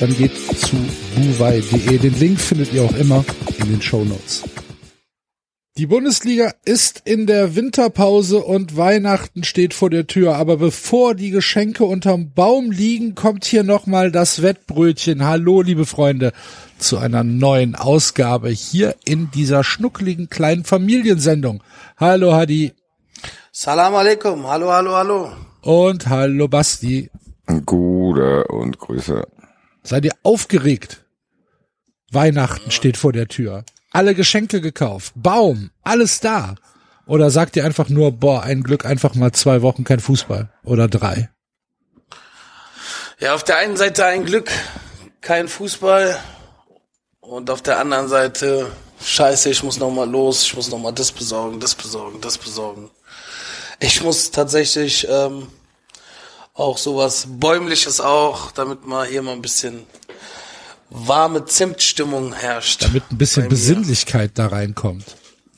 dann geht zu buwei.de. Den Link findet ihr auch immer in den Show Notes. Die Bundesliga ist in der Winterpause und Weihnachten steht vor der Tür. Aber bevor die Geschenke unterm Baum liegen, kommt hier nochmal das Wettbrötchen. Hallo, liebe Freunde, zu einer neuen Ausgabe hier in dieser schnuckligen kleinen Familiensendung. Hallo, Hadi. Salam alaikum. Hallo, hallo, hallo. Und hallo, Basti. Gute und Grüße. Seid ihr aufgeregt? Weihnachten steht vor der Tür. Alle Geschenke gekauft. Baum. Alles da. Oder sagt ihr einfach nur, boah, ein Glück, einfach mal zwei Wochen kein Fußball. Oder drei. Ja, auf der einen Seite ein Glück, kein Fußball. Und auf der anderen Seite, scheiße, ich muss noch mal los, ich muss noch mal das besorgen, das besorgen, das besorgen. Ich muss tatsächlich ähm, auch sowas Bäumliches auch, damit mal hier mal ein bisschen warme Zimtstimmung herrscht. Damit ein bisschen. Besinnlichkeit da reinkommt.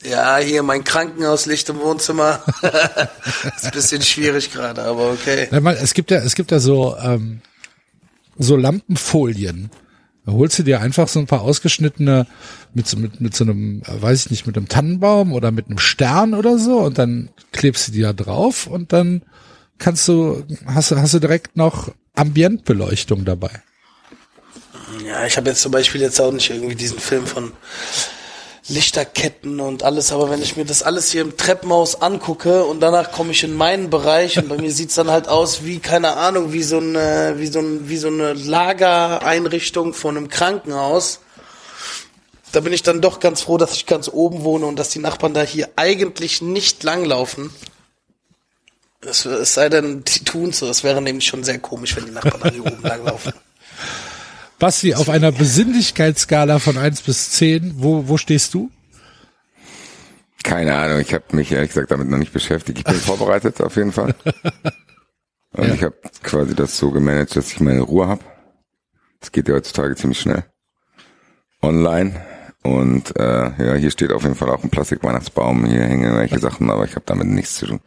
Ja, hier mein Krankenhauslicht im Wohnzimmer. ist ein bisschen schwierig gerade, aber okay. Na, mal, Es gibt ja, es gibt ja so, ähm, so Lampenfolien. Da holst du dir einfach so ein paar ausgeschnittene mit so, mit, mit so einem, äh, weiß ich nicht, mit einem Tannenbaum oder mit einem Stern oder so und dann klebst du die da drauf und dann kannst du, hast du, hast du direkt noch Ambientbeleuchtung dabei. Ja, ich habe jetzt zum Beispiel jetzt auch nicht irgendwie diesen Film von Lichterketten und alles, aber wenn ich mir das alles hier im Treppenhaus angucke und danach komme ich in meinen Bereich und bei mir sieht's dann halt aus wie, keine Ahnung, wie so eine, wie so, ein, wie so eine Lagereinrichtung von einem Krankenhaus. Da bin ich dann doch ganz froh, dass ich ganz oben wohne und dass die Nachbarn da hier eigentlich nicht langlaufen. Es, es sei denn, die tun so. Es wäre nämlich schon sehr komisch, wenn die Nachbarn da hier oben langlaufen. Basti, auf einer Besinnlichkeitsskala von eins bis zehn, wo, wo stehst du? Keine Ahnung, ich habe mich ehrlich gesagt damit noch nicht beschäftigt. Ich bin vorbereitet auf jeden Fall. Und Ja. ich habe quasi das so gemanagt, dass ich meine Ruhe habe. Das geht ja heutzutage ziemlich schnell. Online. Und äh, ja, hier steht auf jeden Fall auch ein Plastik-Weihnachtsbaum. Hier hängen irgendwelche Sachen, aber ich habe damit nichts zu tun.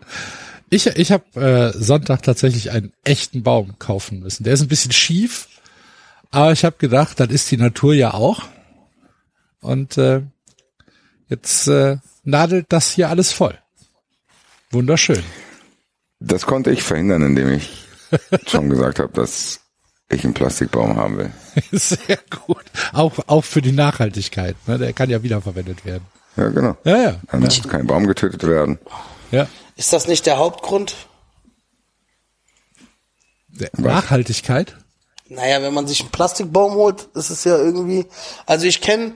Ich, ich habe äh, Sonntag tatsächlich einen echten Baum kaufen müssen. Der ist ein bisschen schief, aber ich habe gedacht, das ist die Natur ja auch. Und äh, jetzt äh, nadelt das hier alles voll. Wunderschön. Das konnte ich verhindern, indem ich schon gesagt habe, dass ich einen Plastikbaum haben will. Sehr gut. Auch, auch für die Nachhaltigkeit. Ne? Der kann ja wiederverwendet werden. Ja, genau. Ja, ja. Dann muss kein Baum getötet werden. ja. Ist das nicht der Hauptgrund? Der Nachhaltigkeit. Naja, wenn man sich einen Plastikbaum holt, ist es ja irgendwie. Also ich kenne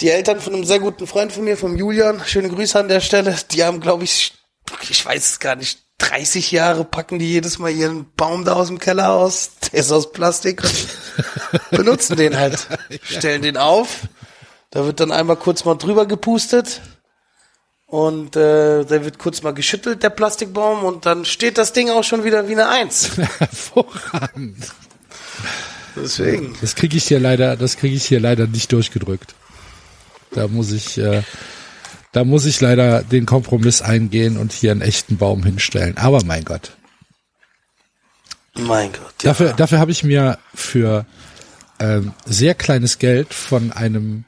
die Eltern von einem sehr guten Freund von mir, vom Julian. Schöne Grüße an der Stelle. Die haben, glaube ich, ich weiß es gar nicht, 30 Jahre packen die jedes Mal ihren Baum da aus dem Keller aus. Der ist aus Plastik und benutzen den halt. Stellen den auf. Da wird dann einmal kurz mal drüber gepustet. Und äh, der wird kurz mal geschüttelt, der Plastikbaum, und dann steht das Ding auch schon wieder wie eine Eins. Hervorragend. Deswegen. Das kriege ich hier leider, das kriege ich hier leider nicht durchgedrückt. Da muss ich, äh, da muss ich leider den Kompromiss eingehen und hier einen echten Baum hinstellen. Aber mein Gott. Mein Gott. Ja. Dafür, dafür habe ich mir für ähm, sehr kleines Geld von einem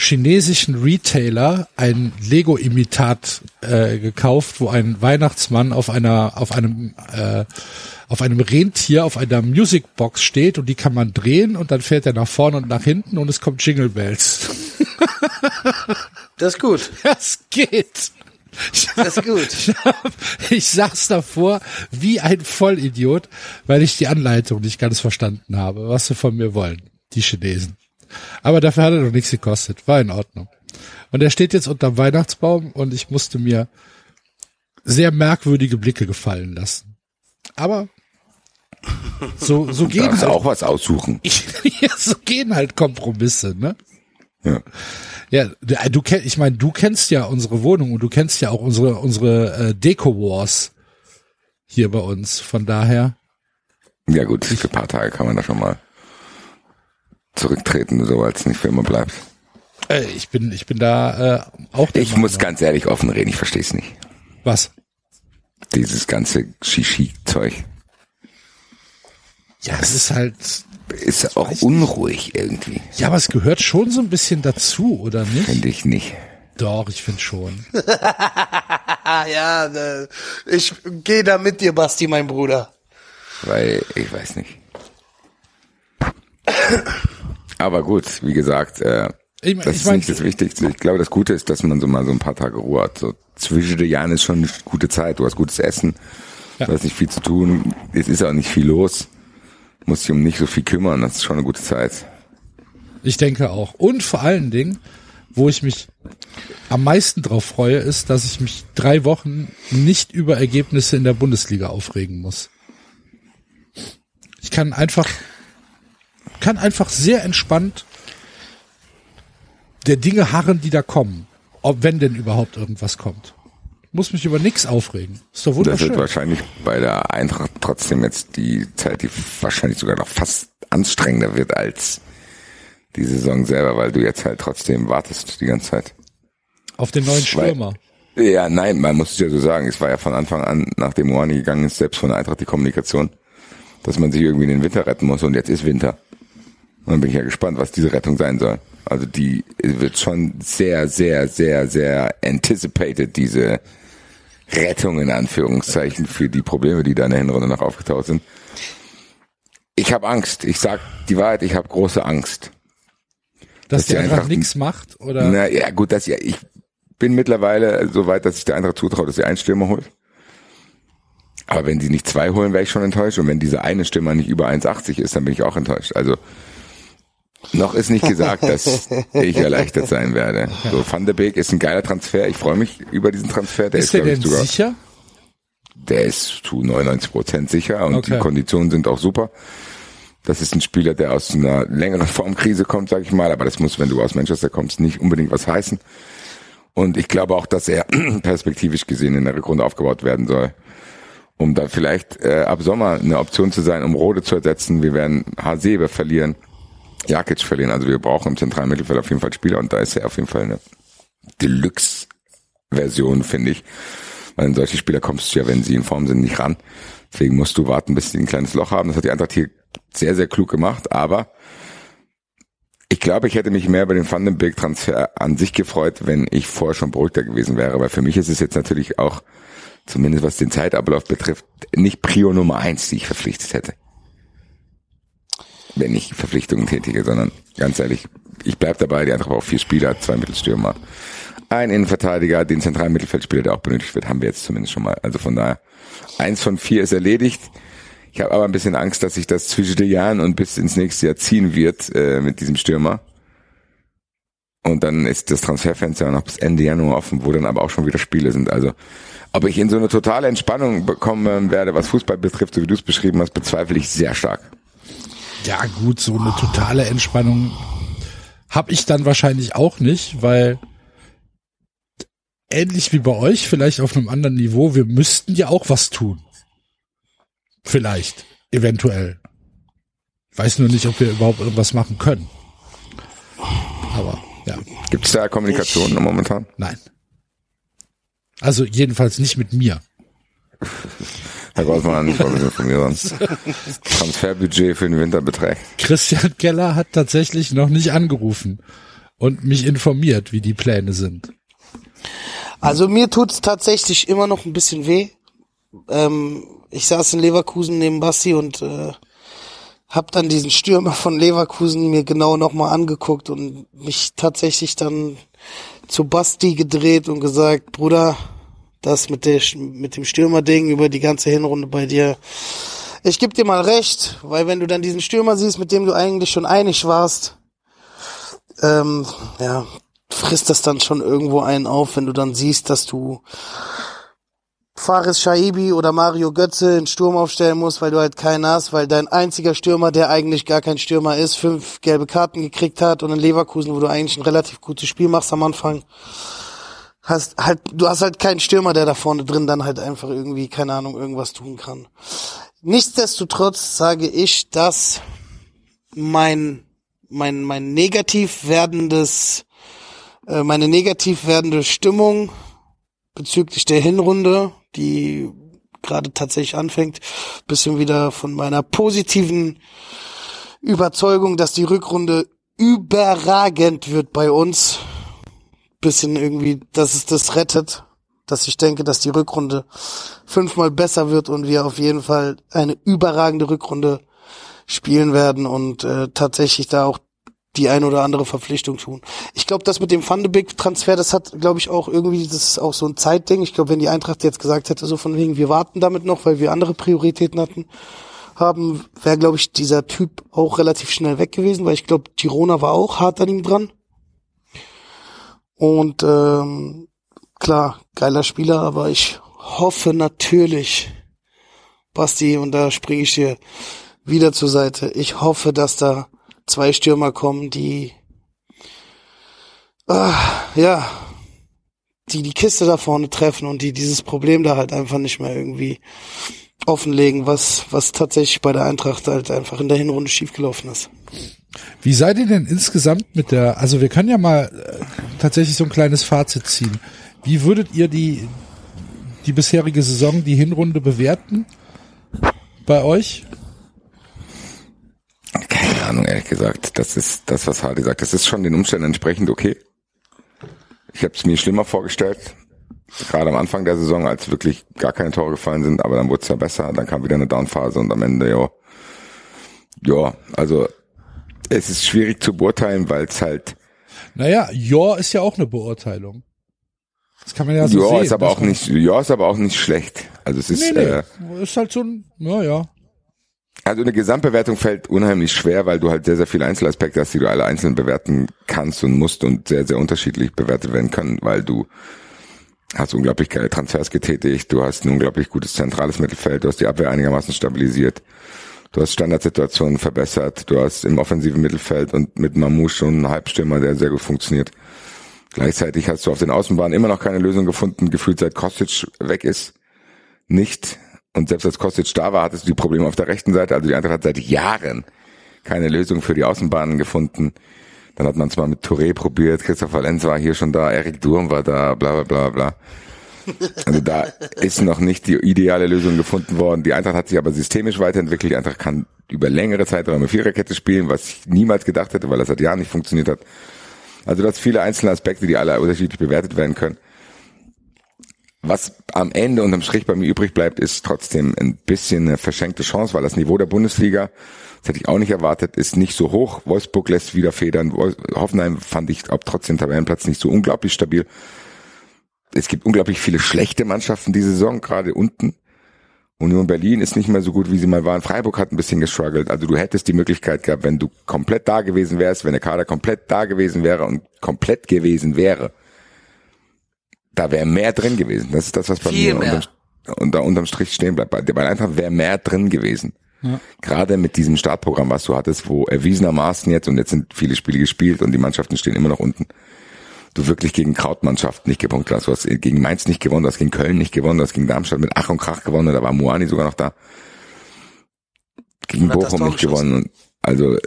chinesischen Retailer ein Lego-Imitat äh, gekauft, wo ein Weihnachtsmann auf einer, auf einem, äh, auf einem Rentier auf einer Musicbox steht und die kann man drehen und dann fährt er nach vorne und nach hinten und es kommt Jingle Bells. Das ist gut. Das geht. Das ist gut. Ich, hab, ich saß davor wie ein Vollidiot, weil ich die Anleitung nicht ganz verstanden habe, was sie von mir wollen, die Chinesen. Aber dafür hat er noch nichts gekostet. War in Ordnung. Und er steht jetzt unterm Weihnachtsbaum und ich musste mir sehr merkwürdige Blicke gefallen lassen. Aber so, so gehen halt, auch was aussuchen. ja, so gehen halt Kompromisse, ne? Ja. Ja, du, äh, du kenn, ich meine, du kennst ja unsere Wohnung und du kennst ja auch unsere unsere äh, Deko Wars hier bei uns. Von daher, Ja gut, für ein paar Tage kann man da schon mal zurücktreten, so als es nicht für immer bleibt. äh, ich bin ich bin da äh, auch der Ich muss Meinung. ganz ehrlich offen reden, ich verstehe es nicht. was? Dieses ganze Shishi-Zeug Ja, es ist halt ist auch unruhig irgendwie, ja, aber es gehört schon so ein bisschen dazu, oder nicht? finde ich nicht. Doch, ich finde schon. Ja, äh, ich gehe da mit dir, Basti, mein Bruder. Weil, ich weiß nicht. Aber gut, wie gesagt, äh, Ich mein- das ich ist mein- nicht das Wichtigste. Ich glaube, das Gute ist, dass man so mal so ein paar Tage Ruhe hat. So zwischen den Jahren ist schon eine gute Zeit. Du hast gutes Essen, Ja. du hast nicht viel zu tun. Es ist auch nicht viel los. Du musst dich um nicht so viel kümmern. Das ist schon eine gute Zeit. Ich denke auch. Und vor allen Dingen, wo ich mich am meisten drauf freue, ist, dass ich mich drei Wochen nicht über Ergebnisse in der Bundesliga aufregen muss. Ich kann einfach, kann einfach sehr entspannt der Dinge harren, die da kommen. Ob, wenn denn überhaupt irgendwas kommt. Muss mich über nichts aufregen. Ist doch Das wird wunderschön. wahrscheinlich bei der Eintracht trotzdem jetzt die Zeit, die wahrscheinlich sogar noch fast anstrengender wird als die Saison selber, weil du jetzt halt trotzdem wartest die ganze Zeit. Auf den neuen Weil- Stürmer. Ja, nein, man muss es ja so sagen. Es war ja von Anfang an, nachdem Moani gegangen ist, selbst von der Eintracht die Kommunikation, dass man sich irgendwie in den Winter retten muss und jetzt ist Winter. Und dann bin ich ja gespannt, was diese Rettung sein soll. Also die wird schon sehr, sehr, sehr, sehr anticipated, diese Rettung in Anführungszeichen für die Probleme, die da in der Hinrunde noch aufgetaucht sind. Ich habe Angst. Ich sag die Wahrheit, ich habe große Angst. Dass dass die einfach Eintracht- nichts macht oder Na ja, gut, dass ja, ich bin mittlerweile so weit, dass ich der Eintracht zutraue, dass sie einen Stürmer holt. Aber wenn sie nicht zwei holen, wäre ich schon enttäuscht. Und wenn dieser eine Stürmer nicht über 1,80 ist, dann bin ich auch enttäuscht. Also noch ist nicht gesagt, dass ich erleichtert sein werde. So, Van de Beek ist ein geiler Transfer. Ich freue mich über diesen Transfer. Der ist, ist der denn sogar, sicher? der ist zu 99 Prozent sicher und Okay. die Konditionen sind auch super. Das ist ein Spieler, der aus einer längeren Formkrise kommt, sag ich mal, aber das muss, wenn du aus Manchester kommst, nicht unbedingt was heißen. Und ich glaube auch, dass er perspektivisch gesehen in der Rückrunde aufgebaut werden soll, um da vielleicht äh, ab Sommer eine Option zu sein, um Rode zu ersetzen. Wir werden Hasebe verlieren, Jakic verlieren. Also wir brauchen im zentralen Mittelfeld auf jeden Fall Spieler und da ist er auf jeden Fall eine Deluxe-Version, finde ich. Weil an solche Spieler kommst du ja, wenn sie in Form sind, nicht ran. Deswegen musst du warten, bis sie ein kleines Loch haben. Das hat die Eintracht hier sehr, sehr klug gemacht. Aber ich glaube, ich hätte mich mehr über den Van den Beek Transfer an sich gefreut, wenn ich vorher schon beruhigter gewesen wäre. Weil für mich ist es jetzt natürlich auch, zumindest was den Zeitablauf betrifft, nicht Prio Nummer eins, die ich verpflichtet hätte. Wenn ich Verpflichtungen tätige, sondern ganz ehrlich, ich bleib dabei, die Eintracht braucht vier Spieler, zwei Mittelstürmer, ein Innenverteidiger, den zentralen Mittelfeldspieler, der auch benötigt wird, haben wir jetzt zumindest schon mal. Also von daher, eins von vier ist erledigt. Ich habe aber ein bisschen Angst, dass sich das zwischen den Jahren und bis ins nächste Jahr ziehen wird äh, mit diesem Stürmer. Und dann ist das Transferfenster noch bis Ende Januar offen, wo dann aber auch schon wieder Spiele sind. Also ob ich in so eine totale Entspannung bekommen werde, was Fußball betrifft, so wie du es beschrieben hast, bezweifle ich sehr stark. Ja gut, so eine totale Entspannung habe ich dann wahrscheinlich auch nicht, weil ähnlich wie bei euch, vielleicht auf einem anderen Niveau, wir müssten ja auch was tun. Vielleicht, eventuell. Weiß nur nicht, ob wir überhaupt irgendwas machen können. Aber ja, Gibt es da Kommunikation momentan? nein. Also jedenfalls nicht mit mir. Herr Goldmann, ich wollte mir sonst. Transferbudget für den Winter beträgt. Christian Keller hat tatsächlich noch nicht angerufen und mich informiert, wie die Pläne sind. Also mir tut's tatsächlich immer noch ein bisschen weh. Ähm, ich saß in Leverkusen neben Basti und äh, hab dann diesen Stürmer von Leverkusen mir genau nochmal angeguckt und mich tatsächlich dann zu Basti gedreht und gesagt, Bruder, das mit, der, mit dem Stürmer-Ding über die ganze Hinrunde bei dir, ich geb dir mal recht, weil wenn du dann diesen Stürmer siehst, mit dem du eigentlich schon einig warst, ähm, ja, frisst das dann schon irgendwo einen auf, wenn du dann siehst, dass du Faris Shaibi oder Mario Götze in Sturm aufstellen musst, weil du halt keinen hast, weil dein einziger Stürmer, der eigentlich gar kein Stürmer ist, fünf gelbe Karten gekriegt hat und in Leverkusen, wo du eigentlich ein relativ gutes Spiel machst am Anfang, hast halt, du hast halt keinen Stürmer, der da vorne drin dann halt einfach irgendwie, keine Ahnung, irgendwas tun kann. Nichtsdestotrotz sage ich, dass mein, mein, mein negativ werdendes, äh, meine negativ werdende Stimmung bezüglich der Hinrunde, die gerade tatsächlich anfängt, bisschen wieder von meiner positiven Überzeugung, dass die Rückrunde überragend wird bei uns, bisschen irgendwie, dass es das rettet, dass ich denke, dass die Rückrunde fünfmal besser wird und wir auf jeden Fall eine überragende Rückrunde spielen werden und äh, tatsächlich da auch die ein oder andere Verpflichtung tun. Ich glaube, das mit dem Beek Transfer, das hat, glaube ich, auch irgendwie, das ist auch so ein Zeitding. Ich glaube, wenn die Eintracht jetzt gesagt hätte, so von wegen, wir warten damit noch, weil wir andere Prioritäten hatten, haben, wäre, glaube ich, dieser Typ auch relativ schnell weg gewesen, weil ich glaube, Girona war auch hart an ihm dran. Und ähm, klar, geiler Spieler, aber ich hoffe natürlich, Basti, und da springe ich dir wieder zur Seite. Ich hoffe, dass da zwei Stürmer kommen, die ah, ja, die die Kiste da vorne treffen und die dieses Problem da halt einfach nicht mehr irgendwie offenlegen, was was tatsächlich bei der Eintracht halt einfach in der Hinrunde schiefgelaufen ist. Wie seid ihr denn insgesamt mit der, also wir können ja mal äh, tatsächlich so ein kleines Fazit ziehen. Wie würdet ihr die, die bisherige Saison, die Hinrunde bewerten? Bei euch? Keine Ahnung, ehrlich gesagt. Das ist das, was Hardy sagt. Das ist schon den Umständen entsprechend okay. Ich habe es mir schlimmer vorgestellt. Gerade am Anfang der Saison, als wirklich gar keine Tore gefallen sind, aber dann wurde es ja besser. Dann kam wieder eine Downphase und am Ende, ja. Ja, also es ist schwierig zu beurteilen, weil es halt. Naja, ja ist ja auch eine Beurteilung. Das kann man ja so ja, sehen. Ist aber auch nicht, ja, ist aber auch nicht schlecht. Also es ist, nee, nee, Äh, ist halt so ein, ja, ja. Also eine Gesamtbewertung fällt unheimlich schwer, weil du halt sehr, sehr viele Einzelaspekte hast, die du alle einzeln bewerten kannst und musst und sehr, sehr unterschiedlich bewertet werden können, weil du hast unglaublich geile Transfers getätigt, du hast ein unglaublich gutes zentrales Mittelfeld, du hast die Abwehr einigermaßen stabilisiert, du hast Standardsituationen verbessert, du hast im offensiven Mittelfeld und mit Mamouche schon einen Halbstürmer, der sehr gut funktioniert. Gleichzeitig hast du auf den Außenbahnen immer noch keine Lösung gefunden, gefühlt seit Kostic weg ist. Nicht. Und selbst als Kostic da war, hattest du die Probleme auf der rechten Seite. Also die Eintracht hat seit Jahren keine Lösung für die Außenbahnen gefunden. Dann hat man es mal mit Touré probiert, Christopher Lenz war hier schon da, Erik Durm war da, bla bla bla bla. Also da ist noch nicht die ideale Lösung gefunden worden. Die Eintracht hat sich aber systemisch weiterentwickelt. Die Eintracht kann über längere Zeiträume Viererkette spielen, was ich niemals gedacht hätte, weil das seit Jahren nicht funktioniert hat. Also das viele einzelne Aspekte, die alle unterschiedlich bewertet werden können. Was am Ende unterm Strich bei mir übrig bleibt, ist trotzdem ein bisschen eine verschenkte Chance, weil das Niveau der Bundesliga, das hätte ich auch nicht erwartet, ist nicht so hoch. Wolfsburg lässt wieder federn. Hoffenheim fand ich ob trotzdem Tabellenplatz nicht so unglaublich stabil. Es gibt unglaublich viele schlechte Mannschaften diese Saison, gerade unten. Union Berlin ist nicht mehr so gut, wie sie mal waren. Freiburg hat ein bisschen gestruggelt. Also du hättest die Möglichkeit gehabt, wenn du komplett da gewesen wärst, wenn der Kader komplett da gewesen wäre und komplett gewesen wäre, da wäre mehr drin gewesen. Das ist das, was bei Viel mir mehr. unterm, unter, unterm Strich stehen bleibt. Bei, bei einfach wäre mehr drin gewesen. Ja. Gerade mit diesem Startprogramm, was du hattest, wo erwiesenermaßen jetzt, und jetzt sind viele Spiele gespielt und die Mannschaften stehen immer noch unten, du wirklich gegen Krautmannschaften nicht gepunktet hast. Du hast gegen Mainz nicht gewonnen, du hast gegen Köln nicht gewonnen, du hast gegen Darmstadt mit Ach und Krach gewonnen, da war Moani sogar noch da. Gegen Bochum nicht gewonnen. Und Also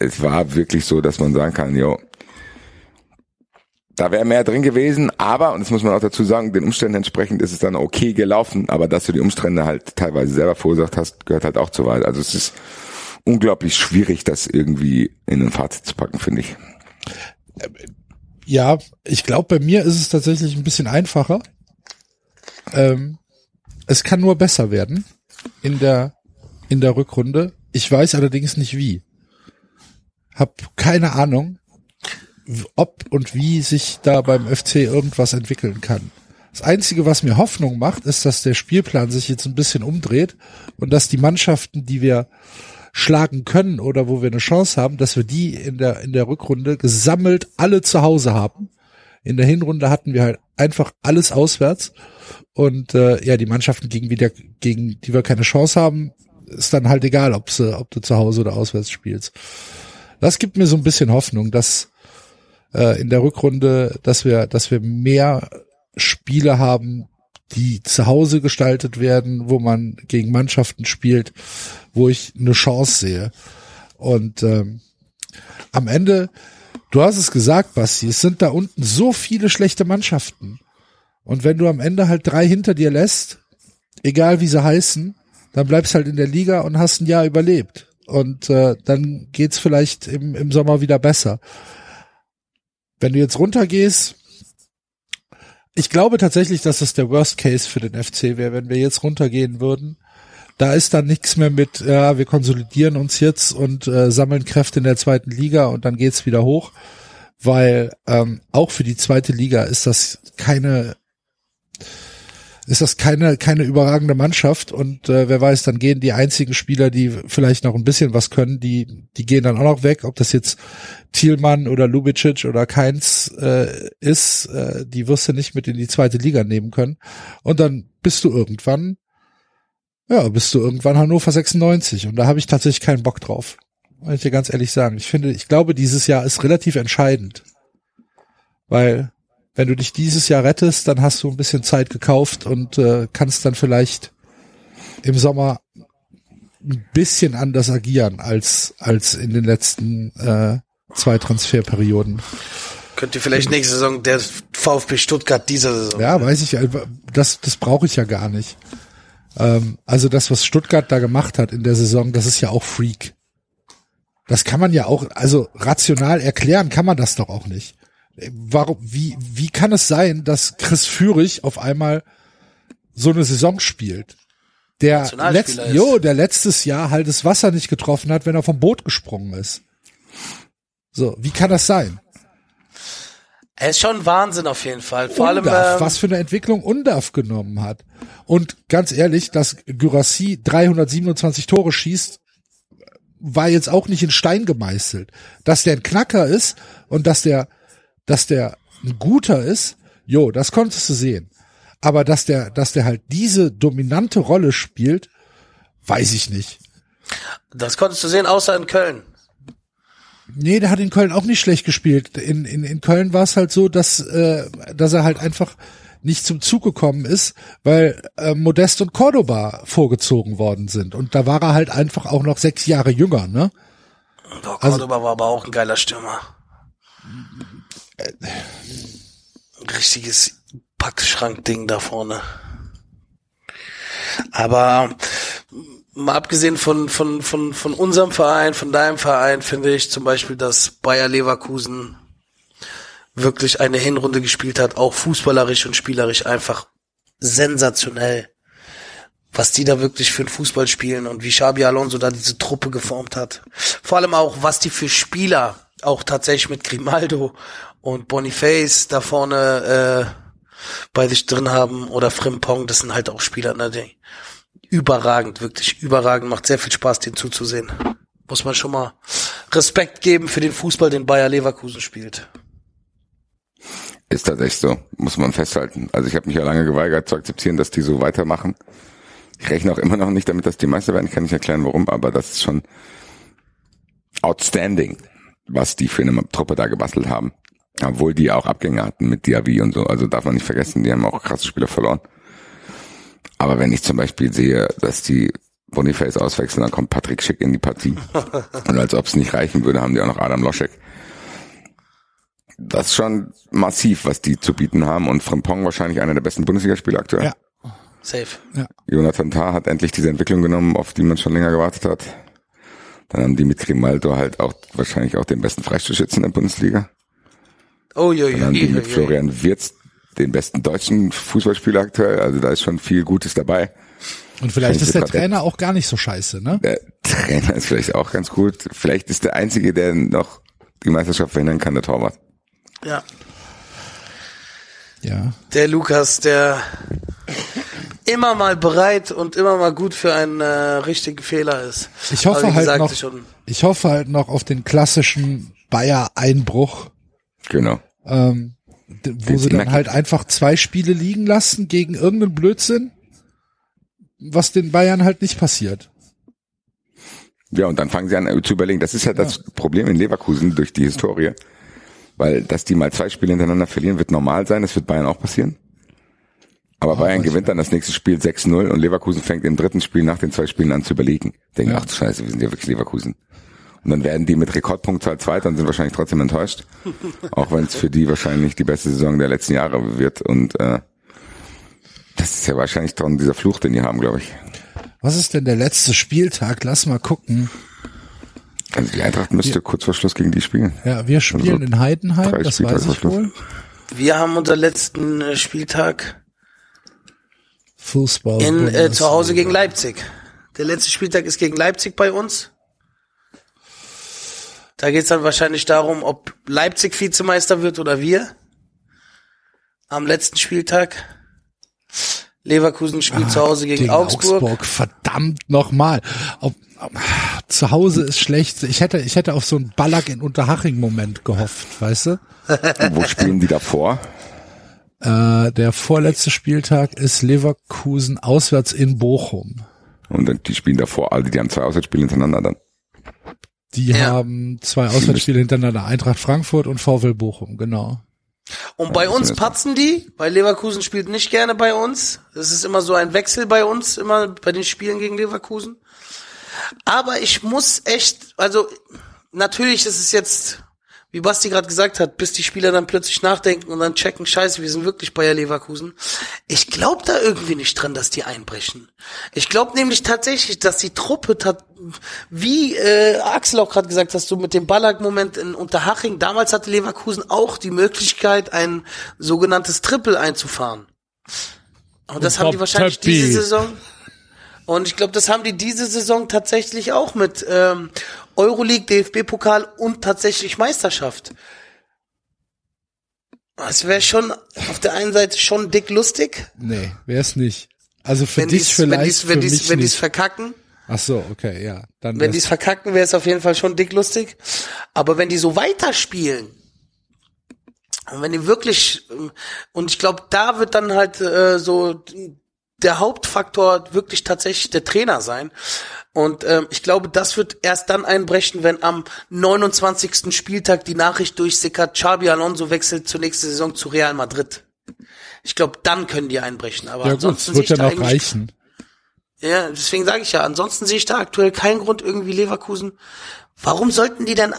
es war wirklich so, dass man sagen kann, jo, da wäre mehr drin gewesen, aber, und das muss man auch dazu sagen, den Umständen entsprechend ist es dann okay gelaufen, aber dass du die Umstände halt teilweise selber verursacht hast, gehört halt auch zu weit. Also es ist unglaublich schwierig, das irgendwie in ein Fazit zu packen, finde ich. Ja, ich glaube, bei mir ist es tatsächlich ein bisschen einfacher. Ähm, es kann nur besser werden in der in der Rückrunde. Ich weiß allerdings nicht wie. Hab keine Ahnung, ob und wie sich da beim FC irgendwas entwickeln kann. Das Einzige, was mir Hoffnung macht, ist, dass der Spielplan sich jetzt ein bisschen umdreht und dass die Mannschaften, die wir schlagen können oder wo wir eine Chance haben, dass wir die in der, in der Rückrunde gesammelt alle zu Hause haben. In der Hinrunde hatten wir halt einfach alles auswärts und äh, ja, die Mannschaften gegen wieder gegen die wir keine Chance haben, ist dann halt egal, ob sie, ob du zu Hause oder auswärts spielst. Das gibt mir so ein bisschen Hoffnung, dass äh, in der Rückrunde, dass wir, dass wir mehr Spiele haben, die zu Hause gestaltet werden, wo man gegen Mannschaften spielt, wo ich eine Chance sehe. Und ähm, am Ende, du hast es gesagt, Basti, es sind da unten so viele schlechte Mannschaften. Und wenn du am Ende halt drei hinter dir lässt, egal wie sie heißen, dann bleibst halt in der Liga und hast ein Jahr überlebt. Und äh, dann geht's vielleicht im, im Sommer wieder besser. Wenn du jetzt runtergehst, ich glaube tatsächlich, dass es der Worst Case für den FC wäre, wenn wir jetzt runtergehen würden. Da ist dann nichts mehr mit, ja, wir konsolidieren uns jetzt und äh, sammeln Kräfte in der zweiten Liga und dann geht's wieder hoch, weil ähm, auch für die zweite Liga ist das keine ist das keine, keine überragende Mannschaft und äh, wer weiß, dann gehen die einzigen Spieler, die vielleicht noch ein bisschen was können, die, die gehen dann auch noch weg, ob das jetzt Thielmann oder Lubicic oder Keins äh, ist, äh, die wirst du nicht mit in die zweite Liga nehmen können. Und dann bist du irgendwann, ja, bist du irgendwann Hannover 96 und da habe ich tatsächlich keinen Bock drauf. Muss ich dir ganz ehrlich sagen. Ich finde, ich glaube, dieses Jahr ist relativ entscheidend. Weil wenn du dich dieses Jahr rettest, dann hast du ein bisschen Zeit gekauft und äh, kannst dann vielleicht im Sommer ein bisschen anders agieren als als in den letzten äh, zwei Transferperioden. Könnte vielleicht nächste Saison der VfB Stuttgart dieser Saison. Ja, weiß ich, äh, das das brauche ich ja gar nicht. Ähm, also das, was Stuttgart da gemacht hat in der Saison, das ist ja auch Freak. Das kann man ja auch, also rational erklären kann man das doch auch nicht warum, wie, wie kann es sein, dass Chris Führig auf einmal so eine Saison spielt? Der, letzt, jo, der letztes Jahr halt das Wasser nicht getroffen hat, wenn er vom Boot gesprungen ist. So, wie kann das sein? Er ist schon Wahnsinn auf jeden Fall. Vor Undaf, allem, ähm, was für eine Entwicklung Undaf genommen hat. Und ganz ehrlich, dass Gyrassi 327 Tore schießt, war jetzt auch nicht in Stein gemeißelt. Dass der ein Knacker ist und dass der dass der ein guter ist, jo, das konntest du sehen. Aber dass der, dass der halt diese dominante Rolle spielt, weiß ich nicht. Das konntest du sehen, außer in Köln. Nee, der hat in Köln auch nicht schlecht gespielt. In, in, in Köln war es halt so, dass, äh, dass er halt einfach nicht zum Zug gekommen ist, weil äh, Modest und Cordoba vorgezogen worden sind. Und da war er halt einfach auch noch sechs Jahre jünger, ne? Doch, Cordoba also, war aber auch ein geiler Stürmer richtiges Packschrank-Ding da vorne. Aber mal abgesehen von, von, von, von unserem Verein, von deinem Verein, finde ich zum Beispiel, dass Bayer Leverkusen wirklich eine Hinrunde gespielt hat, auch fußballerisch und spielerisch einfach sensationell. Was die da wirklich für einen Fußball spielen und wie Xabi Alonso da diese Truppe geformt hat. Vor allem auch, was die für Spieler auch tatsächlich mit Grimaldo und Boniface da vorne äh, bei sich drin haben oder Frimpong, das sind halt auch Spieler, ne, die überragend, wirklich überragend, macht sehr viel Spaß, den zuzusehen. Muss man schon mal Respekt geben für den Fußball, den Bayer Leverkusen spielt. Ist tatsächlich so, muss man festhalten. Also ich habe mich ja lange geweigert zu akzeptieren, dass die so weitermachen. Ich rechne auch immer noch nicht damit, dass die Meister werden. Ich kann nicht erklären, warum, aber das ist schon outstanding, was die für eine Truppe da gebastelt haben. Obwohl die auch Abgänge hatten mit Diaby und so. Also darf man nicht vergessen, die haben auch krasse Spieler verloren. Aber wenn ich zum Beispiel sehe, dass die Boniface auswechseln, dann kommt Patrick Schick in die Partie. und als ob es nicht reichen würde, haben die auch noch Adam Loschek. Das ist schon massiv, was die zu bieten haben. Und Frimpong wahrscheinlich einer der besten Bundesligaspieler aktuell. Ja. Safe. Ja. Jonathan Tah hat endlich diese Entwicklung genommen, auf die man schon länger gewartet hat. Dann haben die mit Grimaldo halt auch wahrscheinlich auch den besten Freistoßschützen in der Bundesliga. Oh, jo, jo, Dann die mit Florian Wirz den besten deutschen Fußballspieler aktuell. Also da ist schon viel Gutes dabei. Und vielleicht ist der Trainer auch gar nicht so scheiße, ne? Der Trainer ist vielleicht auch ganz gut. Vielleicht ist der Einzige, der noch die Meisterschaft verhindern kann, der Torwart. Ja. Ja. Der Lukas, der immer mal bereit und immer mal gut für einen äh, richtigen Fehler ist. Ich hoffe halt noch, ich hoffe halt noch auf den klassischen Bayer-Einbruch Genau. Ähm, wo sie dann halt einfach zwei Spiele liegen lassen gegen irgendeinen Blödsinn, was den Bayern halt nicht passiert. Ja, und dann fangen sie an äh, zu überlegen. Das ist ja das Problem in Leverkusen durch die Historie. Weil, dass die mal zwei Spiele hintereinander verlieren, wird normal sein. Das wird Bayern auch passieren. Aber Bayern gewinnt dann das nächste Spiel 6-0 und Leverkusen fängt im dritten Spiel nach den zwei Spielen an zu überlegen. Denken, ach du Scheiße, wir sind ja wirklich Leverkusen. Und dann werden die mit Rekordpunktzahl Zweiter und sind wahrscheinlich trotzdem enttäuscht. auch wenn es für die wahrscheinlich die beste Saison der letzten Jahre wird. Und äh, das ist ja wahrscheinlich dann dieser Fluch, den die haben, glaube ich. Was ist denn der letzte Spieltag? Lass mal gucken. Also die Eintracht müsste kurz vor Schluss gegen die spielen. Ja, wir spielen Also, in Heidenheim, das Spieltage weiß ich wohl. Wir haben unseren letzten äh, Spieltag Fußball. in, äh, zu Hause gegen Leipzig. Der letzte Spieltag ist gegen Leipzig bei uns. Da geht's dann wahrscheinlich darum, ob Leipzig Vizemeister wird oder wir. Am letzten Spieltag. Leverkusen spielt zu Hause gegen, Augsburg. Verdammt nochmal. Zu Hause ist schlecht. Ich hätte, ich hätte auf so einen Ballack in Unterhaching-Moment gehofft, weißt du? Wo spielen die davor? Äh, der vorletzte Spieltag ist Leverkusen auswärts in Bochum. Und dann, die spielen davor, also die haben zwei Auswärtsspiele hintereinander dann. Die Ja. haben zwei Auswärtsspiele hintereinander, Eintracht Frankfurt und VfL Bochum, genau. Und bei uns patzen die, weil Leverkusen spielt nicht gerne bei uns. Es ist immer so ein Wechsel bei uns, immer bei den Spielen gegen Leverkusen. Aber ich muss echt, also natürlich ist es jetzt, wie Basti gerade gesagt hat, bis die Spieler dann plötzlich nachdenken und dann checken, scheiße, wir sind wirklich Bayer Leverkusen. Ich glaube da irgendwie nicht dran, dass die einbrechen. Ich glaube nämlich tatsächlich, dass die Truppe, tat, wie äh, Axel auch gerade gesagt hast, so mit dem Ballack-Moment in Unterhaching, damals hatte Leverkusen auch die Möglichkeit, ein sogenanntes Triple einzufahren. Und das Und haben die wahrscheinlich diese Saison. Und ich glaube, das haben die diese Saison tatsächlich auch mit ähm, Euroleague, DFB-Pokal und tatsächlich Meisterschaft. Das wäre schon auf der einen Seite schon dick lustig, Nee, wär's nicht. Also für wenn dich die's, vielleicht, wenn die's, wenn für die's, mich wenn die's nicht. verkacken. Ach so, okay, ja. Dann Wenn die's verkacken, wäre es auf jeden Fall schon dick lustig. Aber wenn die so weiterspielen, und wenn die wirklich, ähm, und ich glaube, da wird dann halt äh, so der Hauptfaktor wirklich tatsächlich der Trainer sein. Und ähm, ich glaube, das wird erst dann einbrechen, wenn am 29. Spieltag die Nachricht durchsickert, Xabi Alonso wechselt zur nächsten Saison zu Real Madrid. Ich glaube, dann können die einbrechen. Aber ja ansonsten wird sehe ja ich da noch reichen. ja, deswegen sage ich ja, ansonsten sehe ich da aktuell keinen Grund irgendwie Leverkusen. Warum sollten die denn,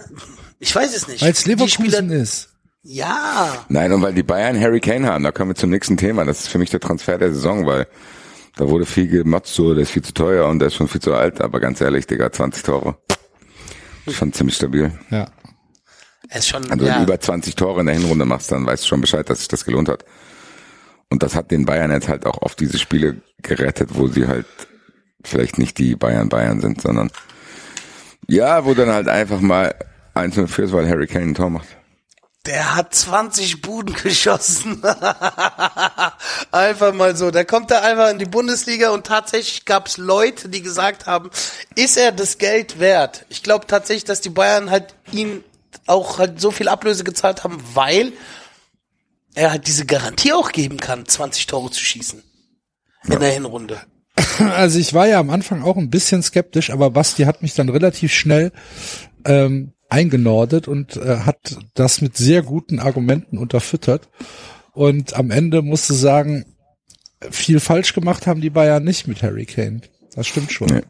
ich weiß es nicht. Weil es Leverkusen Spieler- ist. Ja, Nein, und weil die Bayern Harry Kane haben, da kommen wir zum nächsten Thema. Das ist für mich der Transfer der Saison, weil da wurde viel gemotzt, so, der ist viel zu teuer und der ist schon viel zu alt, aber ganz ehrlich, Digga, 20 Tore. Ist Schon ziemlich stabil. Ja. er ist schon, Also wenn ja, du über 20 Tore in der Hinrunde machst, dann weißt du schon Bescheid, dass sich das gelohnt hat. Und das hat den Bayern jetzt halt auch oft diese Spiele gerettet, wo sie halt vielleicht nicht die Bayern Bayern sind, sondern ja, wo dann halt einfach mal 1-0 führst, weil Harry Kane ein Tor macht. Der hat 20 Buden geschossen. einfach mal so. Da kommt er einfach in die Bundesliga und tatsächlich gab es Leute, die gesagt haben, ist er das Geld wert? Ich glaube tatsächlich, dass die Bayern halt ihn auch halt so viel Ablöse gezahlt haben, weil er halt diese Garantie auch geben kann, 20 Tore zu schießen. In der Hinrunde. Also ich war ja am Anfang auch ein bisschen skeptisch, aber Basti hat mich dann relativ schnell ähm, eingenordet und äh, hat das mit sehr guten Argumenten unterfüttert. Und am Ende musste sagen, viel falsch gemacht haben die Bayern nicht mit Harry Kane. Das stimmt schon. Nee.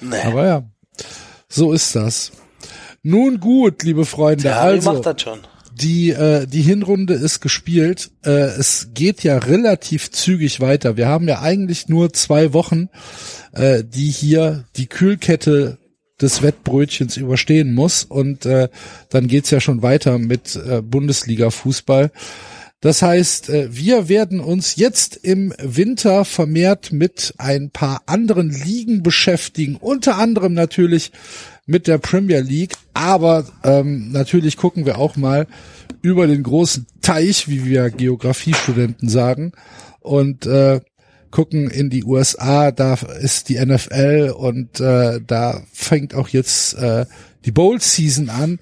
Nee. Aber ja, so ist das. Nun gut, liebe Freunde, Ja, also macht das schon. die äh, die Hinrunde ist gespielt. Äh, es geht ja relativ zügig weiter. Wir haben ja eigentlich nur zwei Wochen, äh, die hier die Kühlkette des Wettbrötchens überstehen muss. Und äh, dann geht's ja schon weiter mit äh, Bundesliga Fußball. Das heißt, äh, wir werden uns jetzt im Winter vermehrt mit ein paar anderen Ligen beschäftigen, unter anderem natürlich mit der Premier League, aber ähm, natürlich gucken wir auch mal über den großen Teich, wie wir Geografiestudenten sagen, und äh, gucken in die USA, da ist die NFL und äh, da fängt auch jetzt äh, die Bowl Season an.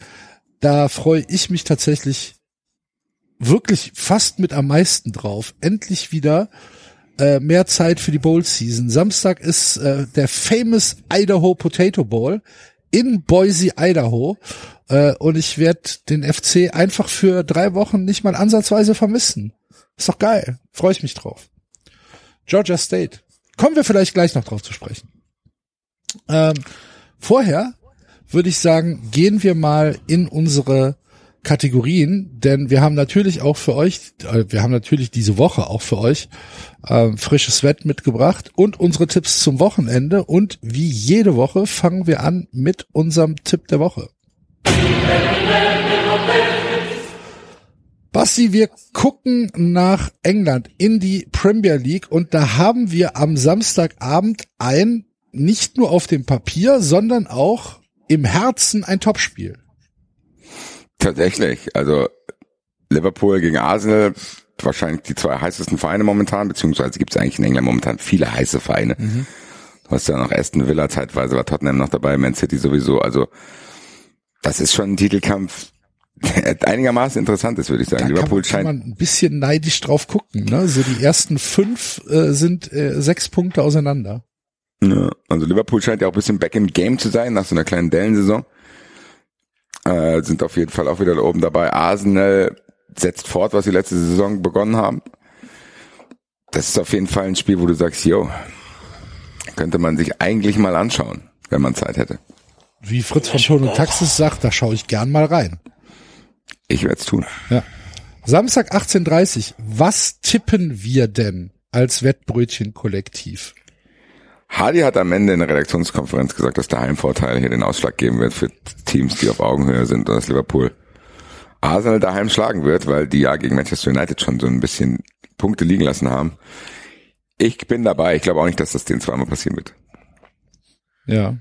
Da freue ich mich tatsächlich wirklich fast mit am meisten drauf. Endlich wieder äh, mehr Zeit für die Bowl Season. Samstag ist äh, der famous Idaho Potato Bowl in Boise, Idaho. Äh, und ich werde den FC einfach für drei Wochen nicht mal ansatzweise vermissen. Ist doch geil. Freue ich mich drauf. Georgia State. Kommen wir vielleicht gleich noch drauf zu sprechen. Ähm, vorher würde ich sagen, gehen wir mal in unsere Kategorien, denn wir haben natürlich auch für euch, äh, wir haben natürlich diese Woche auch für euch äh, frisches Wett mitgebracht und unsere Tipps zum Wochenende und wie jede Woche fangen wir an mit unserem Tipp der Woche. Basti, wir gucken nach England in die Premier League und da haben wir am Samstagabend ein, nicht nur auf dem Papier, sondern auch im Herzen ein Topspiel. Tatsächlich. Also Liverpool gegen Arsenal, wahrscheinlich die zwei heißesten Vereine momentan, beziehungsweise gibt es eigentlich in England momentan viele heiße Vereine. Mhm. Du hast ja noch Aston Villa zeitweise, war Tottenham noch dabei, Man City sowieso. Also das ist schon ein Titelkampf, einigermaßen interessant ist, würde ich sagen. Da Liverpool kann man, kann man ein bisschen neidisch drauf gucken. Ne? So die ersten fünf äh, sind äh, sechs Punkte auseinander. Ja, also Liverpool scheint ja auch ein bisschen back in game zu sein nach so einer kleinen Dellensaison. Äh, sind auf jeden Fall auch wieder da oben dabei. Arsenal setzt fort, was sie letzte Saison begonnen haben. Das ist auf jeden Fall ein Spiel, wo du sagst, yo, könnte man sich eigentlich mal anschauen, wenn man Zeit hätte. Wie Fritz von Ton und Taxis sagt, da schaue ich gern mal rein. Ich werde es tun. Ja. Samstag 18.30 Was tippen wir denn als Wettbrötchen-Kollektiv? Hardy hat am Ende in der Redaktionskonferenz gesagt, dass der Heimvorteil hier den Ausschlag geben wird für Teams, die auf Augenhöhe sind und dass Liverpool Arsenal daheim schlagen wird, weil die ja gegen Manchester United schon so ein bisschen Punkte liegen lassen haben. Ich bin dabei. Ich glaube auch nicht, dass das denen zweimal passieren wird. Ja.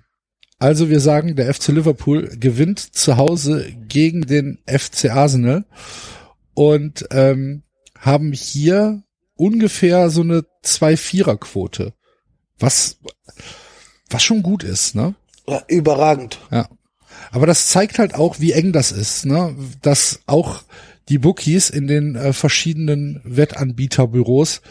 Also wir sagen, der FC Liverpool gewinnt zu Hause gegen den FC Arsenal und ähm, haben hier ungefähr so eine Zwei-Vierer-Quote. Was, was schon gut ist, ne? Ja, überragend. Ja. Aber das zeigt halt auch, wie eng das ist, ne? Dass auch die Bookies in den äh, verschiedenen Wettanbieterbüros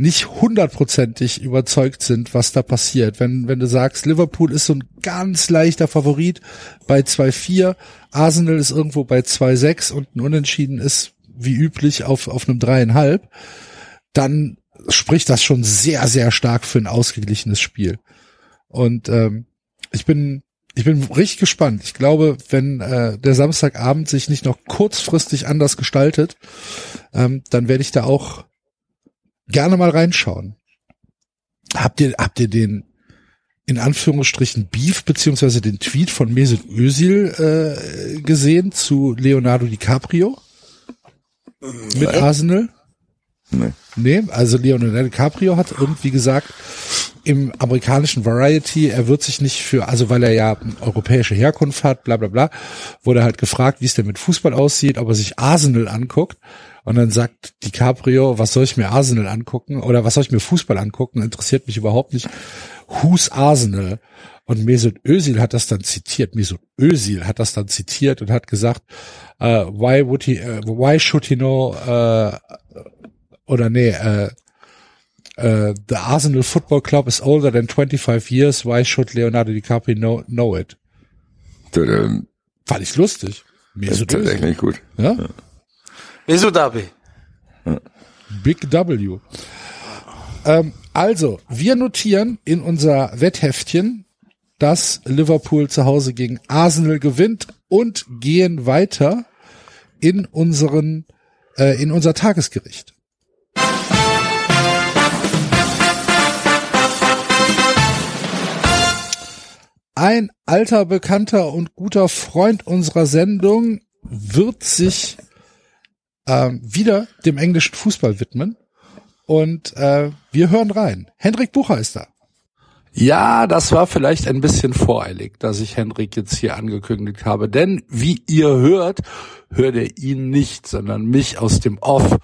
nicht hundertprozentig überzeugt sind, was da passiert. Wenn, wenn du sagst, Liverpool ist so ein ganz leichter Favorit bei 2-4, Arsenal ist irgendwo bei 2-6 und ein Unentschieden ist wie üblich auf, auf einem dreieinhalb, dann spricht das schon sehr, sehr stark für ein ausgeglichenes Spiel. Und ähm, ich bin ich bin richtig gespannt. Ich glaube, wenn äh, der Samstagabend sich nicht noch kurzfristig anders gestaltet, ähm, dann werde ich da auch gerne mal reinschauen. Habt ihr habt ihr den in Anführungsstrichen Beef beziehungsweise den Tweet von Mesut Özil äh, gesehen zu Leonardo DiCaprio mit Arsenal? Nee. Nee, also Leonardo DiCaprio hat irgendwie gesagt, im amerikanischen Variety, er wird sich nicht für, also weil er ja europäische Herkunft hat, bla bla bla, wurde halt gefragt, wie es denn mit Fußball aussieht, ob er sich Arsenal anguckt. Und dann sagt DiCaprio, was soll ich mir Arsenal angucken? Oder was soll ich mir Fußball angucken? Interessiert mich überhaupt nicht. Who's Arsenal? Und Mesut Özil hat das dann zitiert. Mesut Özil hat das dann zitiert und hat gesagt, uh, why would he, uh, why should he know, uh, oder nee, uh, uh, the Arsenal Football Club is older than 25 years. Why should Leonardo DiCaprio know, know it? Fand ich lustig. Mesut ist tatsächlich gut. Ja? ja. Mesut Abi. Big W. Ähm, also, wir notieren in unser Wettheftchen, dass Liverpool zu Hause gegen Arsenal gewinnt und gehen weiter in unseren äh, in unser Tagesgericht. Ein alter Bekannter und guter Freund unserer Sendung wird sich ähm, wieder dem englischen Fußball widmen. Und äh, wir hören rein. Hendrik Bucher ist da. Ja, das war vielleicht ein bisschen voreilig, dass ich Hendrik jetzt hier angekündigt habe. Denn wie ihr hört, hört er ihn nicht, sondern mich aus dem Off.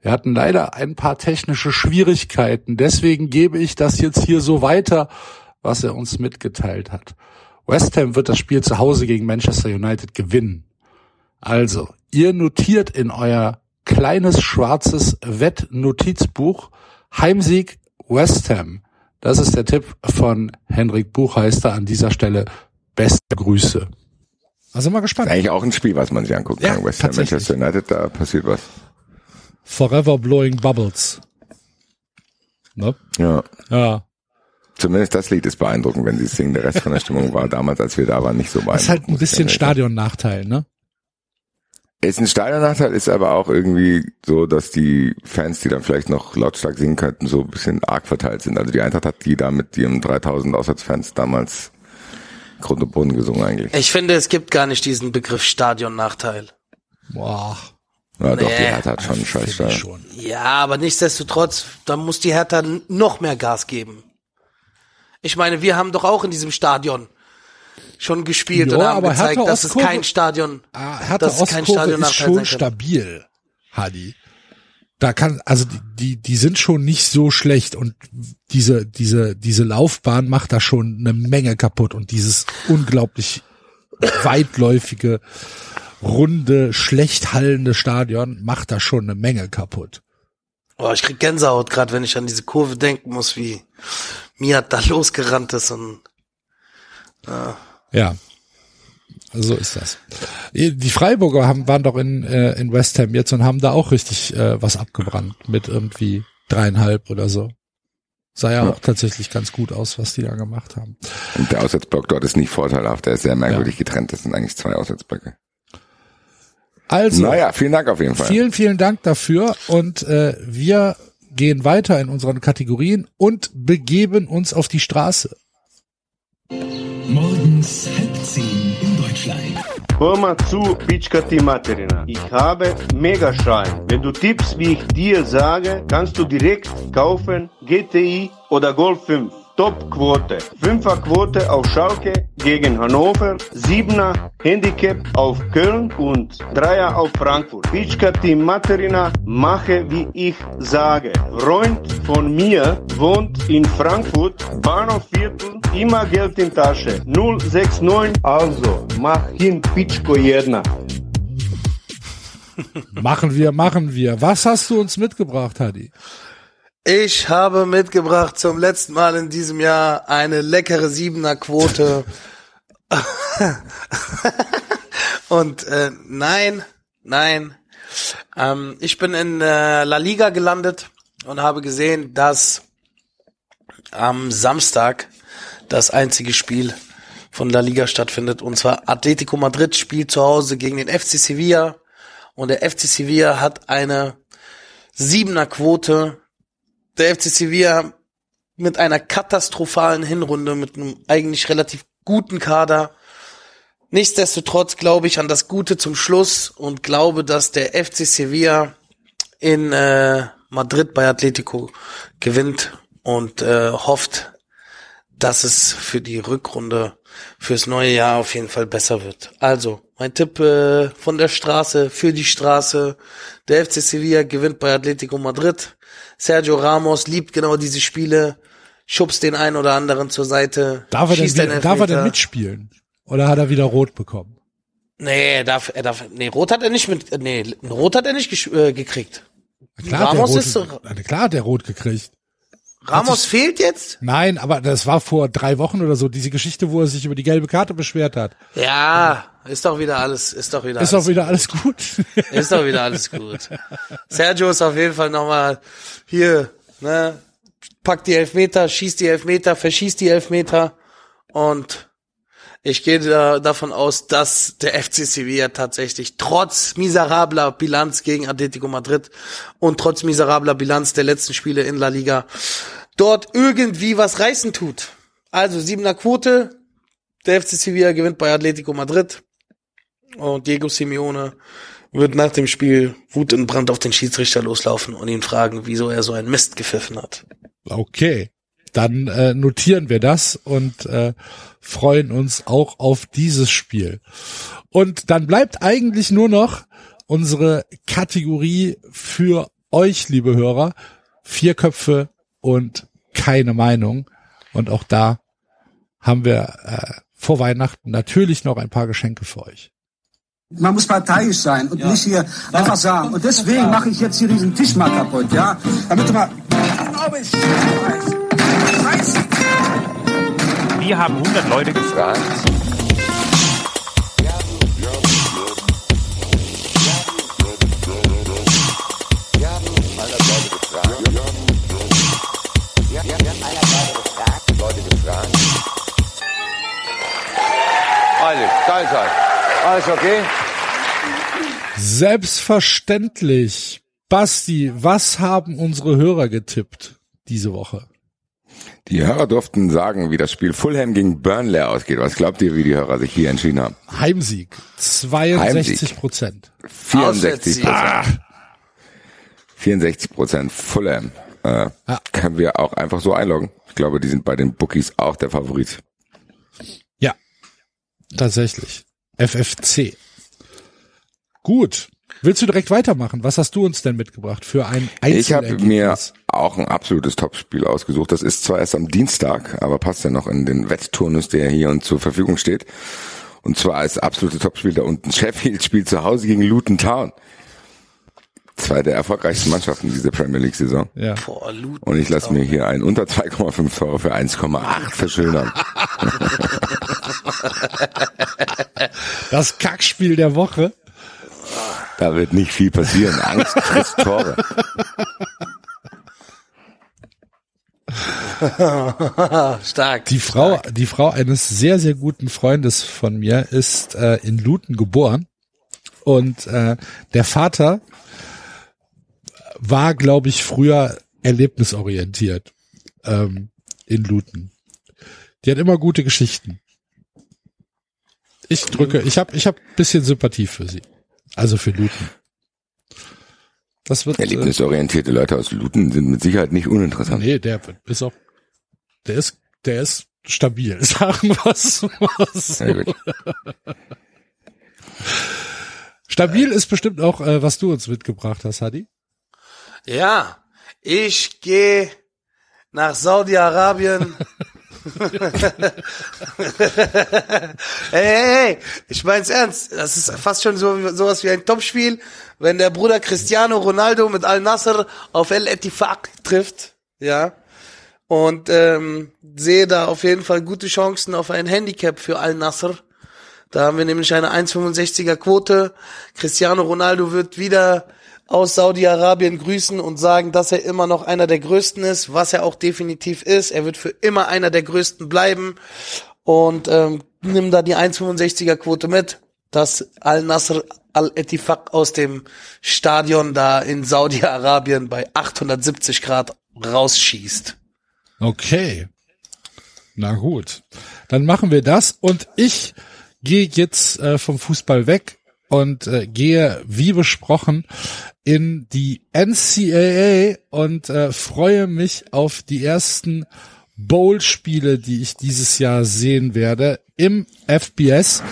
Wir hatten leider ein paar technische Schwierigkeiten. Deswegen gebe ich das jetzt hier so weiter was er uns mitgeteilt hat. West Ham wird das Spiel zu Hause gegen Manchester United gewinnen. Also, ihr notiert in euer kleines schwarzes Wettnotizbuch. Heimsieg West Ham. Das ist der Tipp von Henrik Buchheister an dieser Stelle. Beste Grüße. Also mal gespannt. Eigentlich auch ein Spiel, was man sich angucken Ja, kann. West Ham. Manchester United, da passiert was. Forever blowing bubbles. Ne? Ja. Ja. Zumindest das Lied ist beeindruckend, wenn sie es singen. Der Rest von der Stimmung war damals, als wir da waren, nicht so beeindruckend. Das ist halt ein bisschen. Stadionnachteil, ne? Ist ein Stadionnachteil, ist aber auch irgendwie so, dass die Fans, die dann vielleicht noch lautstark singen könnten, so ein bisschen arg verteilt sind. Also die Eintracht hat die da mit ihren 3000 Auswärtsfans damals Grund und Boden gesungen eigentlich. Ich finde, es gibt gar nicht diesen Begriff Stadionnachteil. Boah. Ja, doch, die Nee. Hertha hat schon einen scheiß Stadion. schon. Ja, aber nichtsdestotrotz, da muss die Hertha noch mehr Gas geben. Ich meine, wir haben doch auch in diesem Stadion schon gespielt Ja, und haben aber gezeigt, Hertha dass es Ostkurve- kein Stadion, Ah, Hertha dass es kein Ostkurve ist schon stabil, Hadi. Da kann, also die, die, die sind schon nicht so schlecht und diese, diese, diese Laufbahn macht da schon eine Menge kaputt und dieses unglaublich weitläufige, runde, schlecht hallende Stadion macht da schon eine Menge kaputt. Oh, ich krieg Gänsehaut gerade, wenn ich an diese Kurve denken muss, wie Miat da losgerannt ist und Ja. So ist das. Die Freiburger haben, waren doch in, äh, in West Ham jetzt und haben da auch richtig äh, was abgebrannt mit irgendwie dreieinhalb oder so. Sah ja, Ja. auch tatsächlich ganz gut aus, was die da gemacht haben. Und der Auswärtsblock dort ist nicht vorteilhaft, der ist sehr merkwürdig getrennt. Das sind eigentlich zwei Auswärtsblöcke. Also, Naja, vielen Dank auf jeden Fall. vielen, vielen Dank dafür und äh, wir gehen weiter in unseren Kategorien und begeben uns auf die Straße. Morgens halb zehn in Deutschland. Hör mal zu, Pitschka Materina. Ich habe Megaschein. Wenn du tippst, wie ich dir sage, kannst du direkt kaufen GTI oder Golf 5. Top-Quote. Fünfer-Quote auf Schalke gegen Hannover, Siebener Handicap auf Köln und Dreier auf Frankfurt. Pitschka Team Materina, mache wie ich sage. Freund von mir wohnt in Frankfurt, Bahnhofviertel, immer Geld in Tasche. 069, also mach hin Pitschko jedna. Machen wir, machen wir. Was hast du uns mitgebracht, Hadi? Ich habe mitgebracht zum letzten Mal in diesem Jahr eine leckere Siebener Quote. Und äh, nein, nein. Ähm, ich bin in äh, La Liga gelandet und habe gesehen, dass am Samstag das einzige Spiel von La Liga stattfindet. Und zwar Atletico Madrid spielt zu Hause gegen den FC Sevilla. Und der FC Sevilla hat eine Siebener Quote der FC Sevilla mit einer katastrophalen Hinrunde, mit einem eigentlich relativ guten Kader. Nichtsdestotrotz glaube ich an das Gute zum Schluss und glaube, dass der FC Sevilla in äh, Madrid bei Atletico gewinnt und äh, hofft, dass es für die Rückrunde fürs neue Jahr auf jeden Fall besser wird. Also, mein Tipp äh, von der Straße für die Straße. Der FC Sevilla gewinnt bei Atletico Madrid. Sergio Ramos liebt genau diese Spiele, schubst den einen oder anderen zur Seite. Darf er, denn, wieder, darf er denn mitspielen? Oder hat er wieder rot bekommen? Nee, er darf, er darf, nee, Rot hat er nicht mit, nee, Rot hat er nicht äh, gekriegt. Na Klar, hat der Ramos rot, ist Na klar hat der rot gekriegt. Ramos fehlt jetzt? Nein, aber das war vor drei Wochen oder so, diese Geschichte, wo er sich über die gelbe Karte beschwert hat. Ja, ist doch wieder alles, ist doch wieder Ist alles auch wieder alles gut. Ist doch wieder alles gut. Sergio ist auf jeden Fall nochmal hier, ne, packt die Elfmeter, schießt die Elfmeter, verschießt die Elfmeter und ich gehe da, davon aus, dass der FC Sevilla tatsächlich trotz miserabler Bilanz gegen Atletico Madrid und trotz miserabler Bilanz der letzten Spiele in La Liga dort irgendwie was reißen tut. Also siebener Quote, der FC Sevilla gewinnt bei Atletico Madrid und Diego Simeone wird nach dem Spiel Wut und Brand auf den Schiedsrichter loslaufen und ihn fragen, wieso er so einen Mist gepfiffen hat. Okay, dann äh, notieren wir das und äh, freuen uns auch auf dieses Spiel. Und dann bleibt eigentlich nur noch unsere Kategorie für euch, liebe Hörer. Vier Köpfe und keine Meinung. Und auch da haben wir äh, vor Weihnachten natürlich noch ein paar Geschenke für euch. Man muss parteiisch sein und nicht hier einfach sagen. Und deswegen mache ich jetzt hier diesen Tisch mal kaputt, ja? Damit du mal. Glaube ich. Scheiße. Wir haben 100 Leute gefragt. Alles, Teilzeit. Alles okay? Selbstverständlich. Basti, was haben unsere Hörer getippt diese Woche? Die Hörer durften sagen, wie das Spiel Fulham gegen Burnley ausgeht. Was glaubt ihr, wie die Hörer sich hier entschieden haben? Heimsieg. 62 Prozent. 64 Prozent. 64 Prozent Fulham. Äh, Ah. Können wir auch einfach so einloggen. Ich glaube, die sind bei den Bookies auch der Favorit. Ja, tatsächlich. FFC. Gut. Willst du direkt weitermachen? Was hast du uns denn mitgebracht für ein Ich habe mir Einzelergebnis? auch ein absolutes Topspiel ausgesucht. Das ist zwar erst am Dienstag, aber passt ja noch in den Wettturnus, der hier uns zur Verfügung steht. Und zwar als absolute Topspiel da unten. Sheffield spielt zu Hause gegen Luton Town. Zwei der erfolgreichsten Mannschaften dieser Premier League Saison. Ja. Boah, Luton. Und ich lasse mir hier ein unter 2,5 Tore für 1,8 verschönern. Das Kackspiel der Woche. Da wird nicht viel passieren. Angst frisst Tore. Stark. Die Frau, die Frau eines sehr, sehr guten Freundes von mir ist äh, in Luton geboren. Und äh, der Vater war, glaube ich, früher erlebnisorientiert ähm, in Luton. Die hat immer gute Geschichten. Ich drücke, ich habe ich hab bisschen Sympathie für sie. Also für Luton. Das wird. Äh, Erlebnisorientierte Leute aus Luton sind mit Sicherheit nicht uninteressant. nee, der ist auch. Der ist, der ist stabil, sagen wir es mal so. Sehr gut. Stabil ist bestimmt auch, äh, was du uns mitgebracht hast, Hadi. Ja, ich gehe nach Saudi-Arabien. hey, hey, hey, ich mein's ernst. Das ist fast schon so sowas wie ein Topspiel, wenn der Bruder Cristiano Ronaldo mit Al Nasser auf El Etifaq trifft, ja. Und ähm, sehe da auf jeden Fall gute Chancen auf ein Handicap für Al Nasser. Da haben wir nämlich eine 1,65er Quote. Cristiano Ronaldo wird wieder aus Saudi-Arabien grüßen und sagen, dass er immer noch einer der Größten ist, was er auch definitiv ist. Er wird für immer einer der Größten bleiben und ähm, nimm da die 1,65er Quote mit, dass Al-Nasr Al-Etifaq aus dem Stadion da in Saudi-Arabien bei 870 Grad rausschießt. Okay. Na gut. Dann machen wir das und ich gehe jetzt äh, vom Fußball weg und äh, gehe, wie besprochen, in die NCAA und äh, freue mich auf die ersten Bowl-Spiele, die ich dieses Jahr sehen werde im FBS,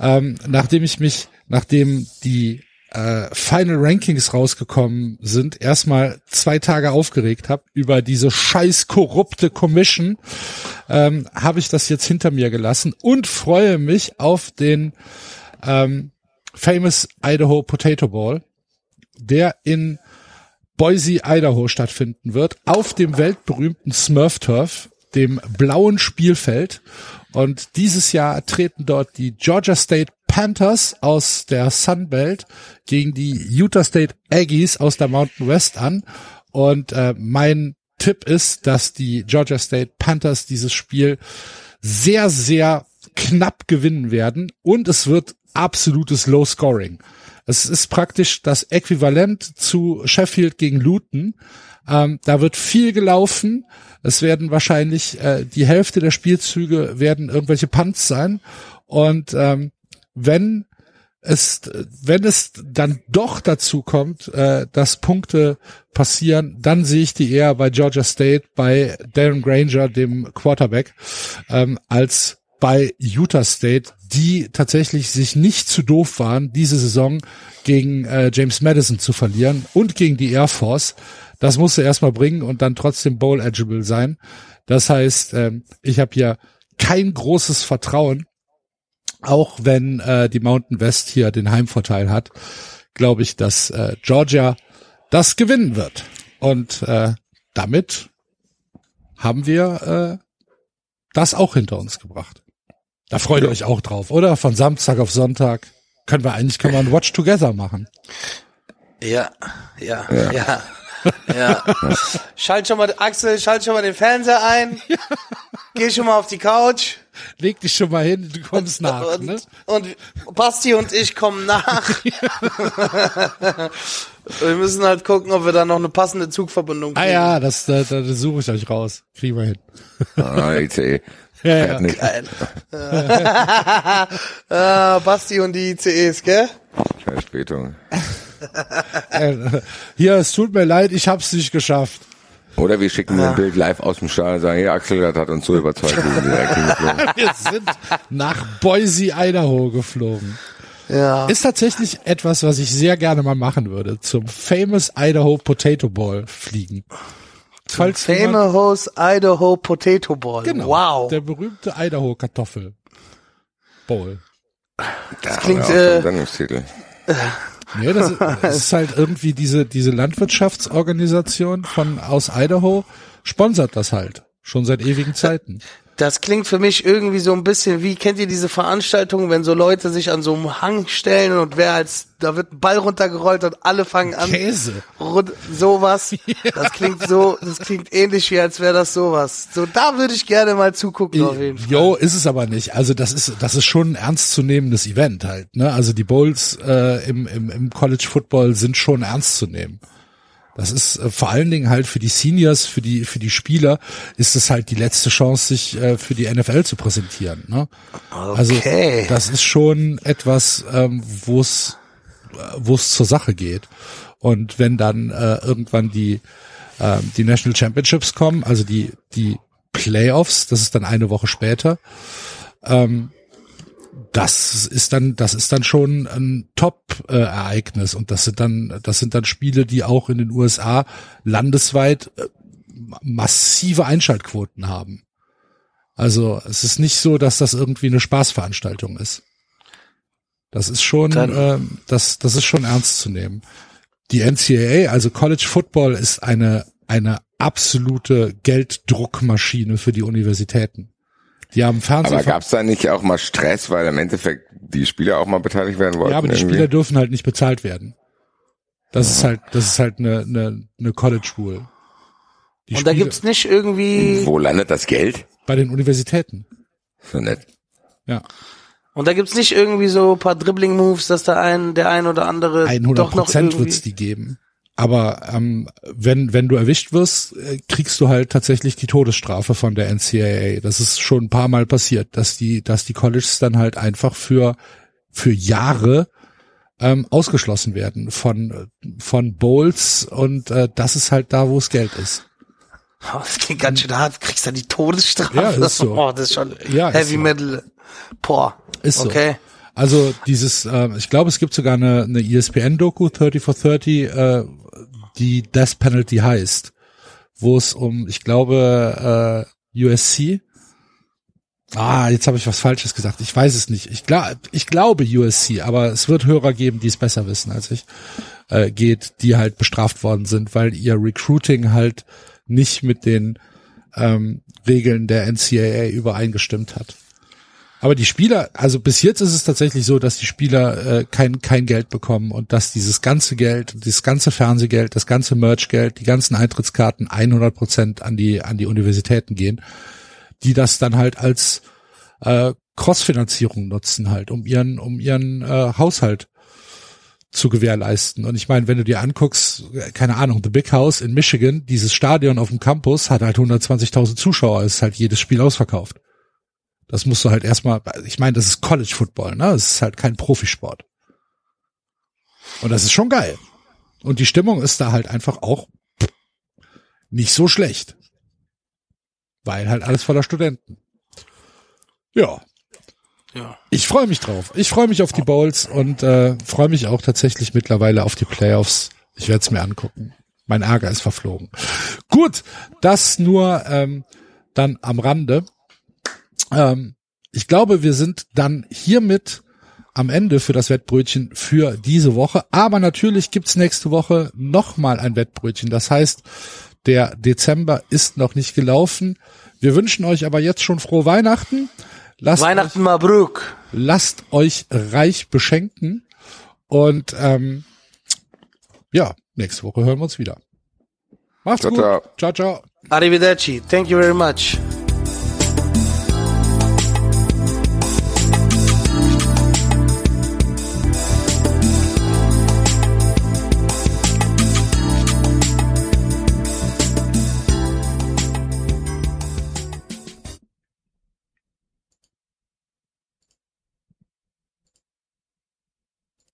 ähm, nachdem ich mich, nachdem die äh, Final Rankings rausgekommen sind, erstmal zwei Tage aufgeregt habe über diese scheiß korrupte Commission, ähm, habe ich das jetzt hinter mir gelassen und freue mich auf den ähm, Famous Idaho Potato Bowl, der in Boise, Idaho stattfinden wird, auf dem weltberühmten Smurf Turf, dem blauen Spielfeld. Und dieses Jahr treten dort die Georgia State Panthers aus der Sunbelt gegen die Utah State Aggies aus der Mountain West an. Und äh, mein Tipp ist, dass die Georgia State Panthers dieses Spiel sehr, sehr knapp gewinnen werden. Und es wird absolutes Low Scoring. Es ist praktisch das Äquivalent zu Sheffield gegen Luton. Ähm, da wird viel gelaufen. Es werden wahrscheinlich äh, die Hälfte der Spielzüge werden irgendwelche Punts sein. Und ähm, wenn es, wenn es dann doch dazu kommt, äh, dass Punkte passieren, dann sehe ich die eher bei Georgia State, bei Darren Granger, dem Quarterback, ähm, als bei Utah State, die tatsächlich sich nicht zu doof waren, diese Saison gegen äh, James Madison zu verlieren und gegen die Air Force. Das musste erstmal bringen und dann trotzdem bowl eligible sein. Das heißt, ähm, ich habe hier kein großes Vertrauen auch wenn äh, die Mountain West hier den Heimvorteil hat, glaube ich, dass äh, Georgia das gewinnen wird. Und äh, damit haben wir äh, das auch hinter uns gebracht. Da freut ihr euch auch drauf, oder? Von Samstag auf Sonntag können wir eigentlich können wir ein Watch Together machen. Ja, ja, ja. Ja. Schalt schon mal, Axel, schalt schon mal den Fernseher ein. Geh schon mal auf die Couch. Leg dich schon mal hin, du kommst nach. Und, Ne? und Basti und ich kommen nach. wir müssen halt gucken, ob wir da noch eine passende Zugverbindung Ah kriegen. ja, das, da, da suche ich euch raus. Kriegen wir hin. Ah, ICE. Ja, ja. Fährt nicht. Geil. ah, Basti und die ICEs, gell? Verspätung. Hier, es tut mir leid, ich hab's nicht geschafft. Oder wir schicken ein Bild live aus dem Stadion und sagen, hier Axel, das hat uns so überzeugt, wir. Wir sind nach Boise, Idaho geflogen. Ja. Ist tatsächlich etwas, was ich sehr gerne mal machen würde. Zum Famous Idaho Potato Ball fliegen. Falls Famous Idaho Potato Ball. Genau. Wow. Der berühmte Idaho Kartoffel Bowl. Das klingt, äh, Sendungstitel. Nee, das ist, das ist halt irgendwie diese, diese Landwirtschaftsorganisation von, aus Idaho sponsert das halt. Schon seit ewigen Zeiten. Das klingt für mich irgendwie so ein bisschen wie, kennt ihr diese Veranstaltungen, wenn so Leute sich an so einem Hang stellen und wer als, da wird ein Ball runtergerollt und alle fangen an. Käse. Rund, sowas. Das klingt so, das klingt ähnlich wie als wäre das sowas. So, da würde ich gerne mal zugucken auf jeden Fall. Jo, ist es aber nicht. Also das ist, das ist schon ein ernstzunehmendes Event halt. Ne? Also die Bowls äh, im, im, im College Football sind schon ernst zu nehmen. Das ist äh, vor allen Dingen halt für die Seniors, für die für die Spieler ist es halt die letzte Chance, sich äh, für die NFL zu präsentieren. Ne? Also Okay. das ist schon etwas, ähm, wo es äh, wo es zur Sache geht. Und wenn dann äh, irgendwann die ähm, die National Championships kommen, also die die Playoffs, das ist dann eine Woche später. Ähm, das ist dann, das ist dann schon ein Top-Ereignis und das sind dann, das sind dann Spiele, die auch in den USA landesweit äh, massive Einschaltquoten haben. Also es ist nicht so, dass das irgendwie eine Spaßveranstaltung ist. Das ist schon, Dann- ähm, das, das ist schon ernst zu nehmen. Die NCAA, also College Football, ist eine eine absolute Gelddruckmaschine für die Universitäten. Die haben Fernsehen. Aber gab's da nicht auch mal Stress, weil im Endeffekt die Spieler auch mal beteiligt werden wollten? Ja, aber die irgendwie? Spieler dürfen halt nicht bezahlt werden. Das ist halt, das ist halt eine, eine, eine College School. Die Und da Spiele- gibt's nicht irgendwie, Wo landet das Geld? bei den Universitäten. So nett. Ja. und da gibt's nicht irgendwie so ein paar Dribbling-Moves, dass da ein, der ein oder andere 100 doch noch Prozent irgendwie, wird's die geben. Aber ähm, wenn wenn du erwischt wirst, äh, kriegst du halt tatsächlich die Todesstrafe von der NCAA. Das ist schon ein paar Mal passiert, dass die dass die Colleges dann halt einfach für für Jahre ähm, ausgeschlossen werden von von Bowls und äh, das ist halt da, wo es Geld ist. Oh, das klingt ganz schön hart. Du kriegst da die Todesstrafe. Ja, ist so. Oh, das ist schon Ja, ist Heavy so. Metal. Boah. Ist so. Also dieses, äh, ich glaube, es gibt sogar eine, eine ESPN-Doku 30 for 30, äh, die Death Penalty heißt, wo es um, ich glaube, äh, USC. Ah, jetzt habe ich was Falsches gesagt. Ich weiß es nicht. Ich, glaub, ich glaube USC, aber es wird Hörer geben, die es besser wissen als ich. Äh, geht, die halt bestraft worden sind, weil ihr Recruiting halt nicht mit den ähm, Regeln der NCAA übereingestimmt hat. Aber die Spieler, also bis jetzt ist es tatsächlich so, dass die Spieler äh, kein, kein Geld bekommen und dass dieses ganze Geld, dieses ganze Fernsehgeld, das ganze Merchgeld, die ganzen Eintrittskarten 100 Prozent an die, an die Universitäten gehen, die das dann halt als äh, Crossfinanzierung nutzen halt, um ihren, um ihren äh, Haushalt zu gewährleisten. Und ich meine, wenn du dir anguckst, keine Ahnung, The Big House in Michigan, dieses Stadion auf dem Campus hat halt 120.000 Zuschauer, ist halt jedes Spiel ausverkauft. Das musst du halt erstmal, ich meine, das ist College Football, ne? Das ist halt kein Profisport. Und das ist schon geil. Und die Stimmung ist da halt einfach auch nicht so schlecht. Weil halt alles voller Studenten. Ja. Ja. Ich freue mich drauf. Ich freue mich auf die Bowls und äh, freue mich auch tatsächlich mittlerweile auf die Playoffs. Ich werde es mir angucken. Mein Ärger ist verflogen. Gut, das nur ähm, dann am Rande. Ähm, ich glaube, wir sind dann hiermit am Ende für das Wettbrötchen für diese Woche. Aber natürlich gibt's nächste Woche nochmal ein Wettbrötchen. Das heißt, der Dezember ist noch nicht gelaufen. Wir wünschen euch aber jetzt schon frohe Weihnachten. Lasst Weihnachten euch, Mabruk. lasst euch reich beschenken. Und ähm, ja, nächste Woche hören wir uns wieder. Macht's Ciao, gut. ciao. Ciao, ciao. Arrivederci. Thank you very much.